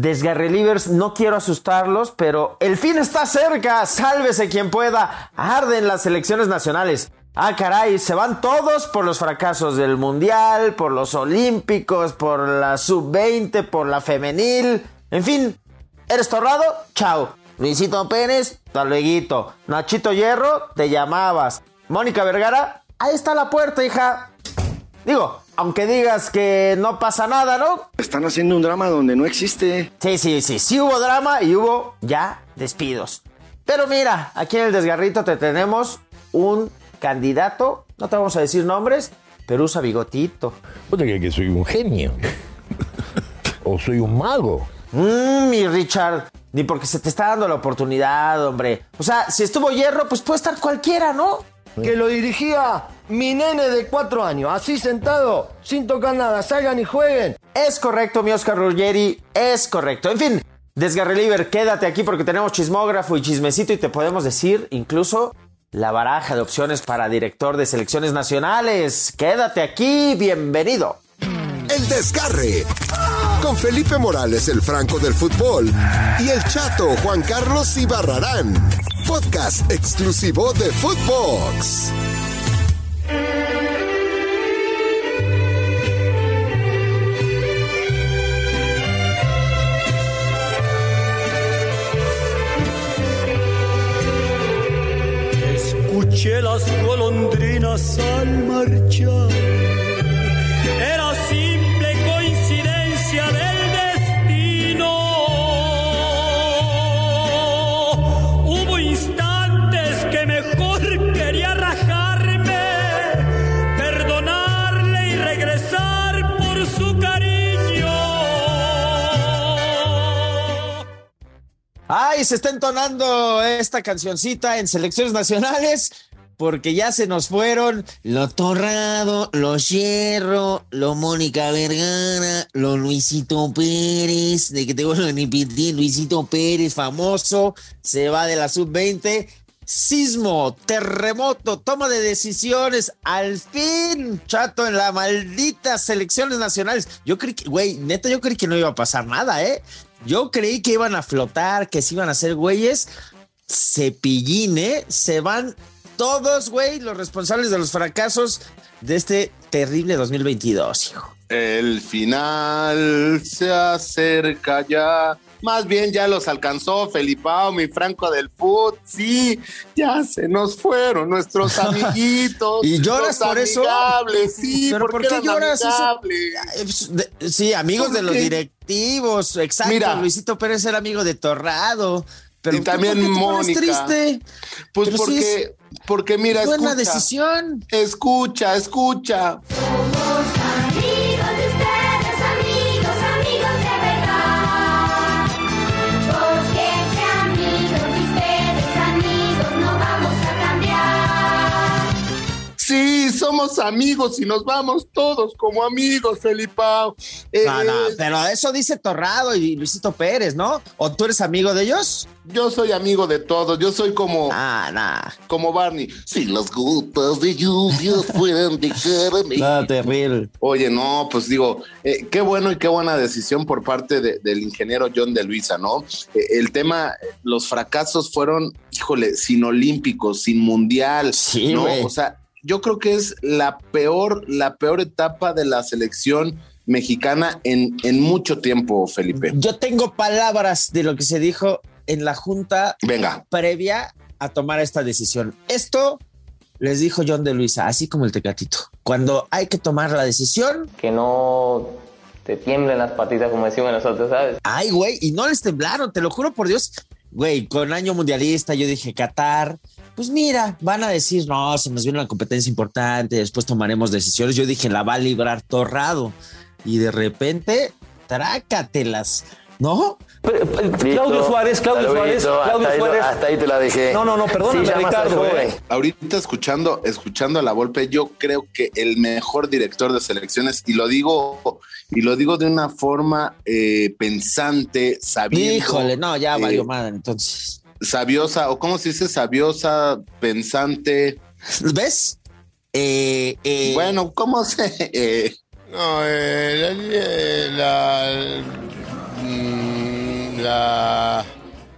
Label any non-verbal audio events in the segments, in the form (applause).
Desgarrelivers, no quiero asustarlos, pero el fin está cerca. Sálvese quien pueda. Arden las elecciones nacionales. Ah, caray, se van todos por los fracasos del Mundial, por los Olímpicos, por la Sub-20, por la femenil. En fin, ¿eres torrado? Chao. Luisito Pérez, luego. Nachito Hierro, te llamabas. Mónica Vergara, ahí está la puerta, hija. Digo, aunque digas que no pasa nada, ¿no? Están haciendo un drama donde no existe. Sí, sí, sí, sí hubo drama y hubo ya despidos. Pero mira, aquí en el desgarrito te tenemos un candidato, no te vamos a decir nombres, pero usa bigotito. ¿Vos te crees que soy un genio? ¿O soy un mago? Mmm, mi Richard, ni porque se te está dando la oportunidad, hombre. O sea, si estuvo hierro, pues puede estar cualquiera, ¿no? Que lo dirigía mi nene de cuatro años, así sentado, sin tocar nada, salgan y jueguen. Es correcto, mi Oscar Ruggeri, es correcto. En fin, Desgarreliver, quédate aquí porque tenemos chismógrafo y chismecito y te podemos decir incluso la baraja de opciones para director de selecciones nacionales. Quédate aquí, bienvenido. El desgarre. Con Felipe Morales, el Franco del fútbol, y el chato Juan Carlos Ibarrarán. Podcast exclusivo de Footbox. escuché las golondrinas al marchar. Se está entonando esta cancioncita en selecciones nacionales porque ya se nos fueron lo Torrado, lo Hierro, lo Mónica Vergara, lo Luisito Pérez, de que te vuelvo a repetir, Luisito Pérez, famoso, se va de la sub-20. Sismo, terremoto, toma de decisiones, al fin, chato, en la maldita selecciones nacionales. Yo creí que, güey, neta, yo creí que no iba a pasar nada, ¿eh? Yo creí que iban a flotar, que se iban a hacer güeyes. Cepillín, ¿eh? Se van todos, güey, los responsables de los fracasos de este terrible 2022, hijo. El final se acerca ya. Más bien ya los alcanzó Felipao, mi Franco del Foot. Sí, ya se nos fueron nuestros (laughs) amiguitos. ¿Y lloras por eso? Sí, ¿Pero por qué lloras? Eso? Sí, amigos de los directivos. Exacto. Mira, Luisito Pérez era amigo de Torrado. Pero y también Mónica. triste? Pues porque, sí, porque mira, es buena decisión. Escucha, escucha. Somos amigos y nos vamos todos como amigos, Felipao. Eh, no, no, pero eso dice Torrado y Luisito Pérez, ¿no? ¿O tú eres amigo de ellos? Yo soy amigo de todos, yo soy como. Ah, nah. Como Barney. Si las gotas de lluvia fueran de carne. Terrible. Oye, no, pues digo, eh, qué bueno y qué buena decisión por parte de, del ingeniero John de Luisa, ¿no? Eh, el tema, los fracasos fueron, híjole, sin olímpicos, sin mundial, sí, ¿no? Wey. O sea, yo creo que es la peor, la peor etapa de la selección mexicana en, en mucho tiempo, Felipe. Yo tengo palabras de lo que se dijo en la junta Venga. previa a tomar esta decisión. Esto les dijo John de Luisa, así como el tecatito. Cuando hay que tomar la decisión. Que no te tiemblen las patitas, como decimos nosotros, ¿sabes? Ay, güey, y no les temblaron, te lo juro por Dios. Güey, con año mundialista, yo dije Qatar. Pues mira, van a decir, no, se nos viene una competencia importante, después tomaremos decisiones. Yo dije, la va a librar torrado. Y de repente, trácatelas, ¿no? Pero, pero, Claudio Suárez, Claudio Suárez, Claudio hasta Suárez. Ahí, hasta ahí te la dejé. No, no, no, perdóname, Sí, Ricardo. eh. Ahorita escuchando, escuchando a la Volpe, yo creo que el mejor director de selecciones, y lo digo, y lo digo de una forma eh, pensante, sabiendo. Híjole, no, ya eh, valió madre, entonces. Sabiosa, o cómo se dice, sabiosa, pensante. ¿Ves? Eh, eh, Bueno, ¿cómo se? eh, No, eh, la, la- mm, La.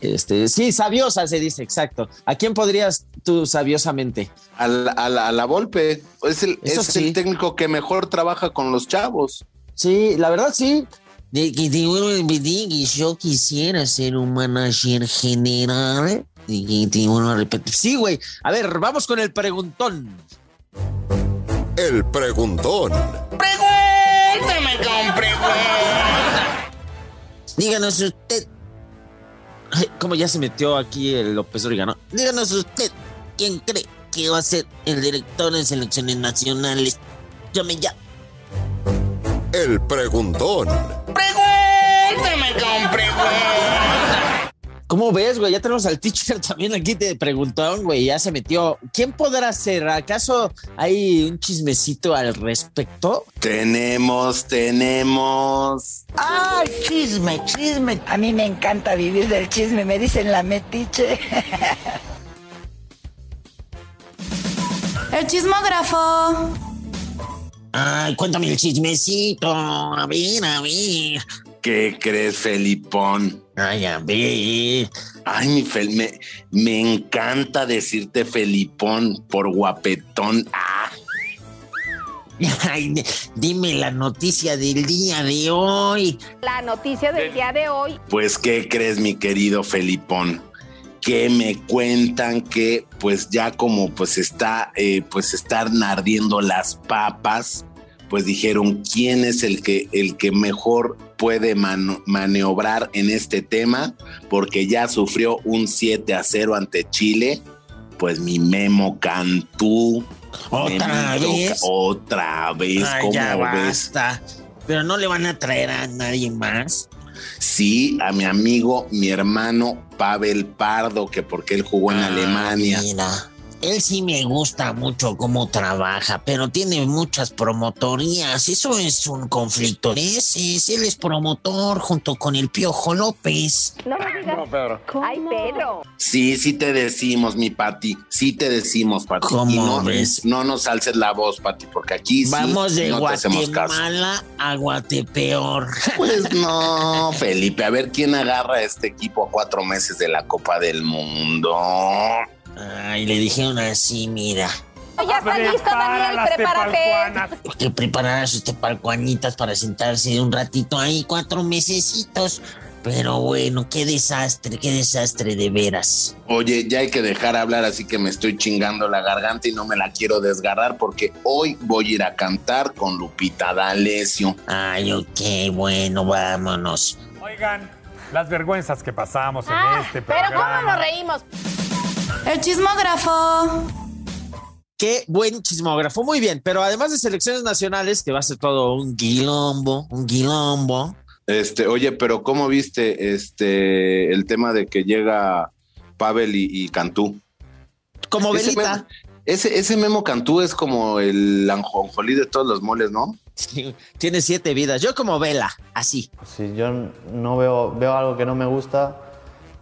Este, sí, sabiosa se dice, exacto. ¿A quién podrías tú sabiosamente? A la, a la- a la Volpe. Es, el, es sí. el técnico que mejor trabaja con los chavos. Sí, la verdad sí. De que te vuelvo a repetir que yo quisiera ser un manager general. Y que te vuelvo a repetir. Sí, güey. A ver, vamos con el preguntón. El preguntón. Pregúntame con preguntas. Díganos usted, Ay, ¿Cómo ya se metió aquí el López Dóriga, no? díganos usted, ¿quién cree que va a ser el director de selecciones nacionales? Llame ya. El preguntón. Pregúntame con preguntas. ¿Cómo ves, güey? Ya tenemos al teacher (laughs) también aquí de preguntón, güey. Ya se metió. ¿Quién podrá ser? ¿Acaso hay un chismecito al respecto? Tenemos, tenemos. ¡Ay, chisme, chisme! A mí me encanta vivir del chisme, me dicen la metiche. El chismógrafo. Ay, cuéntame el chismecito. A ver, a ver. ¿Qué crees, Felipón? Ay, a ver. Ay, mi Fel, me, me encanta decirte Felipón por guapetón. Ah, (laughs) Ay, di- dime la noticia del día de hoy. La noticia del día de hoy pues, ¿qué crees, mi querido Felipón? Que me cuentan que, pues, ya como pues está, eh, pues están ardiendo las papas, pues dijeron quién es el que, el que mejor puede maniobrar en este tema, porque ya sufrió un 7 a 0 ante Chile. Pues mi Memo Cantú. ¿Otra vez? Otra vez, Ay, ¿cómo ya ves? basta. Pero no le van a traer a nadie más. Sí, a mi amigo, mi hermano Pavel Pardo, que porque él jugó en Ah, Alemania. Mira, él sí me gusta mucho cómo trabaja, pero tiene muchas promotorías. Eso es un conflicto de ese. Él es promotor junto con el Piojo López. No me digas. Pedro. Ay, Pedro. Sí, sí te decimos, mi Pati, sí te decimos, Pati. ¿Cómo y no, ves? no nos alces la voz, Pati, porque aquí sí Vamos de no te hacemos caso. Guatemala a Guatepeor. Pues (laughs) no, Felipe, a ver quién agarra a este equipo a cuatro meses de la Copa del Mundo. Ay, le dijeron así, mira. Ya está listo, Daniel, prepárate. Que preparar a sus tepalcuanitas para sentarse un ratito ahí, cuatro mesecitos. Pero bueno, qué desastre, qué desastre de veras. Oye, ya hay que dejar hablar, así que me estoy chingando la garganta y no me la quiero desgarrar porque hoy voy a ir a cantar con Lupita D'Alessio. Ay, ok, bueno, vámonos. Oigan, las vergüenzas que pasamos en Ah, este pero ¿cómo programa. nos reímos? El chismógrafo. Qué buen chismógrafo. Muy bien, pero además de selecciones nacionales, que va a ser todo un Quilombo, un quilombo. Este, oye, pero ¿cómo viste este el tema de que llega Pavel y, y Cantú? como Ese velita. memo, ese, ese Memo Cantú es como el anjonjolí de todos los moles, ¿no? Sí, Tiene siete vidas. Yo como vela, así. Si yo no veo, veo algo que no me gusta,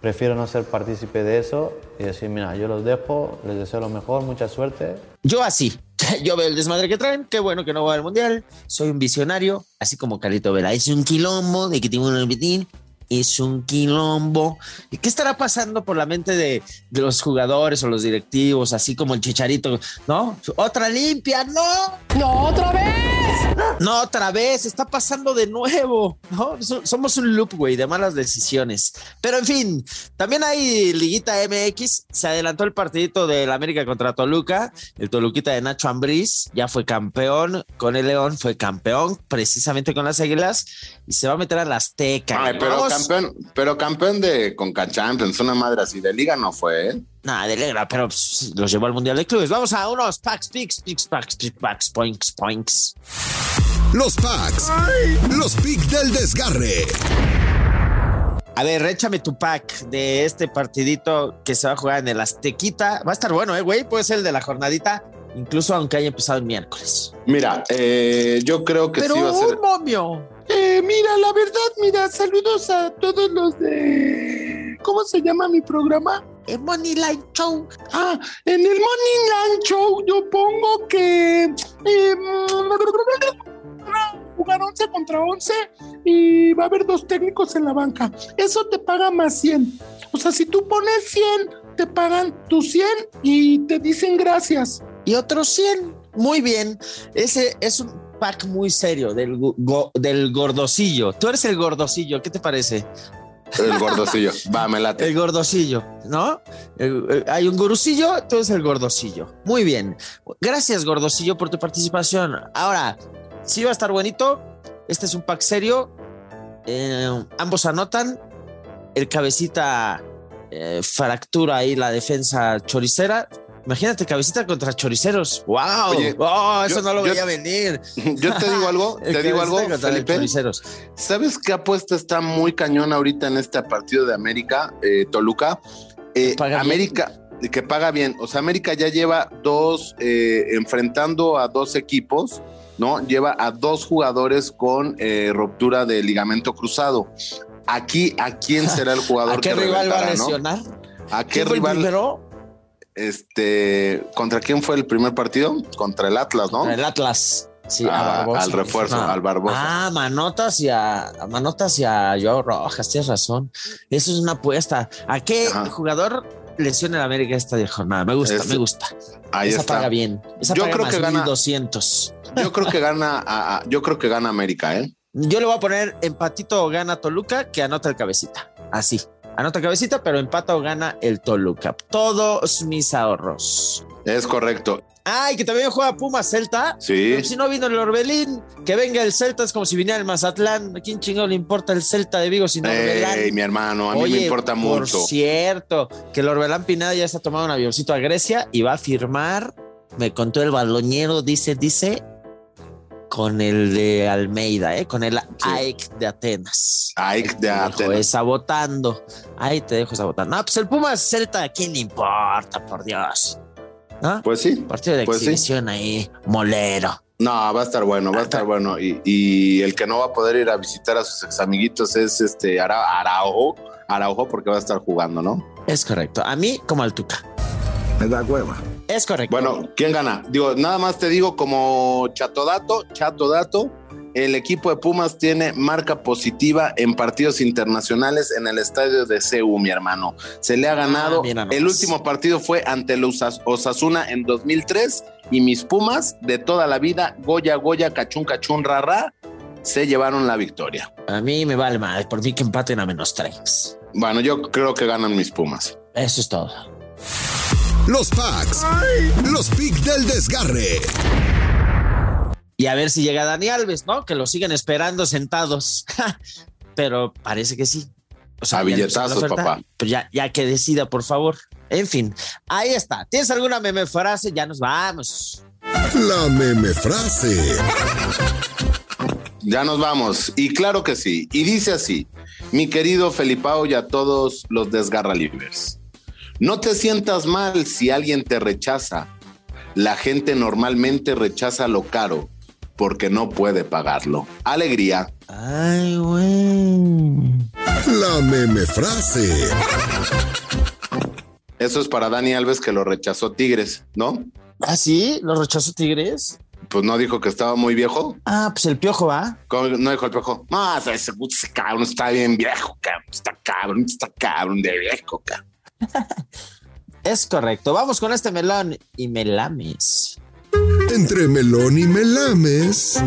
prefiero no ser partícipe de eso y decir, mira, yo los dejo, les deseo lo mejor, mucha suerte. Yo así. (laughs) Yo veo el desmadre que traen. Qué bueno que no va al mundial. Soy un visionario, así como Carito Vela. Es un quilombo de que te voy a repetir. Es un quilombo. ¿Y qué estará pasando por la mente de, de los jugadores o los directivos, así como el chicharito? ¿No? Otra limpia, no. No, otra vez. No, otra vez, está pasando de nuevo, Somos un loop, güey, de malas decisiones. Pero en fin, también hay Liguita MX, se adelantó el partidito del América contra Toluca, el Toluquita de Nacho Ambriz, ya fue campeón, con el León fue campeón, precisamente con las Águilas, y se va a meter a la Azteca. Ay, pero Vamos- campeón, pero campeón de Conca Champions, una madre así de liga no fue, ¿eh? Nada, de Legra, pero pues, los llevó al Mundial de Clubes. Vamos a unos packs, picks, picks, packs, picks, packs, points, points. Los packs. Los picks del desgarre. A ver, échame tu pack de este partidito que se va a jugar en el Aztequita. Va a estar bueno, ¿eh, güey? Puede ser el de la jornadita, incluso aunque haya empezado el miércoles. Mira, eh, yo creo que Pero sí va a ser. un momio. Eh, mira, la verdad, mira, saludos a todos los de. ¿Cómo se llama mi programa? El Money Line Show. Ah, en el Land Show yo pongo que. eh, jugar 11 contra 11 y va a haber dos técnicos en la banca. Eso te paga más 100. O sea, si tú pones 100, te pagan tus 100 y te dicen gracias. Y otros 100. Muy bien. Ese es un pack muy serio del, go- del gordocillo. Tú eres el gordocillo. ¿Qué te parece? El gordocillo. Va, me late. El gordocillo, ¿no? Hay un gurucillo, tú eres el gordocillo. Muy bien. Gracias, gordocillo, por tu participación. Ahora, sí va a estar bonito. Este es un pack serio. Eh, ambos anotan. El cabecita eh, fractura ahí la defensa choricera. Imagínate, cabecita contra choriceros. ¡Wow! Oye, ¡Oh, eso yo- no lo yo- veía venir. (laughs) Yo te digo algo, te (laughs) digo algo, Felipe. choriceros. ¿Sabes qué apuesta está muy cañón ahorita en este partido de América, eh, Toluca? Eh, bien. América, que paga bien. O sea, América ya lleva dos, eh, enfrentando a dos equipos, ¿no? Lleva a dos jugadores con eh, ruptura de ligamento cruzado. Aquí, ¿a quién será el (laughs) jugador ¿A qué que rival va a no? lesionar? ¿A qué ¿Quién fue el rival? primero? Este, ¿contra quién fue el primer partido? Contra el Atlas, ¿no? El Atlas. Sí, a Ah, Barbosa. al refuerzo, al Barbosa. Ah, Manotas y a, a Manotas y a Joao Rojas, tienes razón. Eso es una apuesta. ¿A qué Ajá. jugador lesiona el América esta jornada? Me gusta, Es- me gusta. Ahí Esa está. paga bien. Esa Yo paga creo más que gana- 1200. Yo creo que gana, a- a- yo creo que gana América, ¿eh? Yo le voy a poner empatito o gana Toluca que anota el cabecita. Así. Anota cabecita, pero empata o gana el Toluca. Todos mis ahorros. Es correcto. Ay, que también juega Pumas Celta. Sí. Pero si no vino el Orbelín, que venga el Celta es como si viniera el Mazatlán. ¿A quién chingado le importa el Celta de Vigo sin Orbelán? Ey, mi hermano, a mí Oye, me importa por mucho. cierto, que el Orbelán Pineda ya está tomando un avioncito a Grecia y va a firmar, me contó el baloñero, dice, dice, con el de Almeida, ¿eh? con el AEK de Atenas. Ike de Te dejo Atenas. esa votando. Ahí te dejo esa votando. No, pues el Pumas Celta, ¿a quién le importa, por Dios? ¿Ah? Pues sí. Partido de Pues sí. exhibición ahí, molero. No, va a estar bueno, va a estar bueno. Y, y el que no va a poder ir a visitar a sus ex amiguitos es este Ara- Araujo, Araujo, porque va a estar jugando, ¿no? Es correcto. A mí como al Tuca. Me da hueva. Es correcto. Bueno, ¿quién gana? Digo, nada más te digo como chatodato, chatodato, el equipo de Pumas tiene marca positiva en partidos internacionales en el estadio de CEU, mi hermano. Se le ha ganado. mira nomás. el último partido fue ante el Osas- Osasuna en 2003 y mis Pumas de toda la vida, Goya, Goya, Cachún, Cachún, Rarra, se llevaron la victoria. A mí me vale madre, por mí que empaten a menos tres. Bueno, yo creo que ganan mis Pumas. Eso es todo. Los packs. Los picks del desgarre. Y a ver si llega Dani Alves, ¿no? Que lo siguen esperando sentados. (laughs) Pero parece que sí. O A ya le billetazos, oferta, papá. Pues ya, ya que decida, por favor. En fin, ahí está. ¿Tienes alguna meme frase? Ya nos vamos. La meme frase. Ya nos vamos. Y claro que sí. Y dice así, mi querido Felipao y a todos los desgarra libres. No te sientas mal si alguien te rechaza. La gente normalmente rechaza lo caro porque no puede pagarlo. Alegría. Ay, güey. La meme frase. Eso es para Dani Alves que lo rechazó Tigres, ¿no? ¿Ah, sí? ¿Lo rechazó Tigres? Pues no dijo que estaba muy viejo. Ah, pues el piojo va. ¿Cómo No dijo el piojo. No, ese, ese- ese cabrón está bien viejo, cabrón. Está cabrón, está cabrón de viejo, cabrón. (laughs) Es correcto. Vamos con este melón y melames. Entre melón y melames.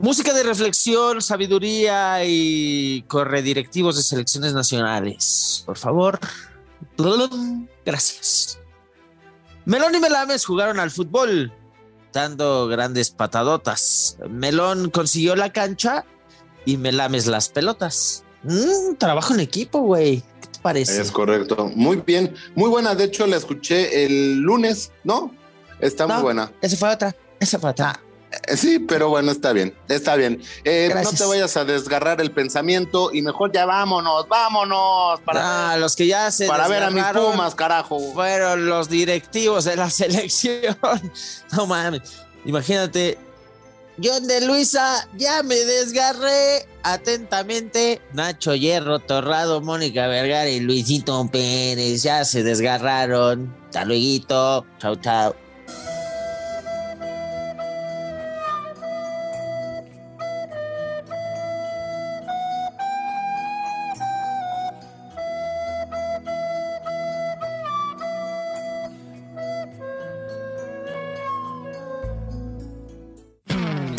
Música de reflexión, sabiduría y corredirectivos de selecciones nacionales. Por favor. Gracias. Melón y Melames jugaron al fútbol, dando grandes patadotas. Melón consiguió la cancha y Melames las pelotas. Mm, trabajo en equipo, güey. ¿Qué te parece? Es correcto. Muy bien. Muy buena. De hecho, la escuché el lunes, ¿no? Está muy buena. Esa fue otra. Esa fue otra. Eh, Sí, pero bueno, está bien. Está bien. Eh, no te vayas a desgarrar el pensamiento y mejor ya vámonos, vámonos. Para, Ah, los que ya se para ver a mis Pumas, carajo. Fueron los directivos de la (laughs) selección. No mames. Imagínate. John de Luisa, ya me desgarré. Atentamente, Nacho Hierro, Torrado, Mónica Vergara y Luisito Pérez ya se desgarraron. Hasta luego. Chau, chau.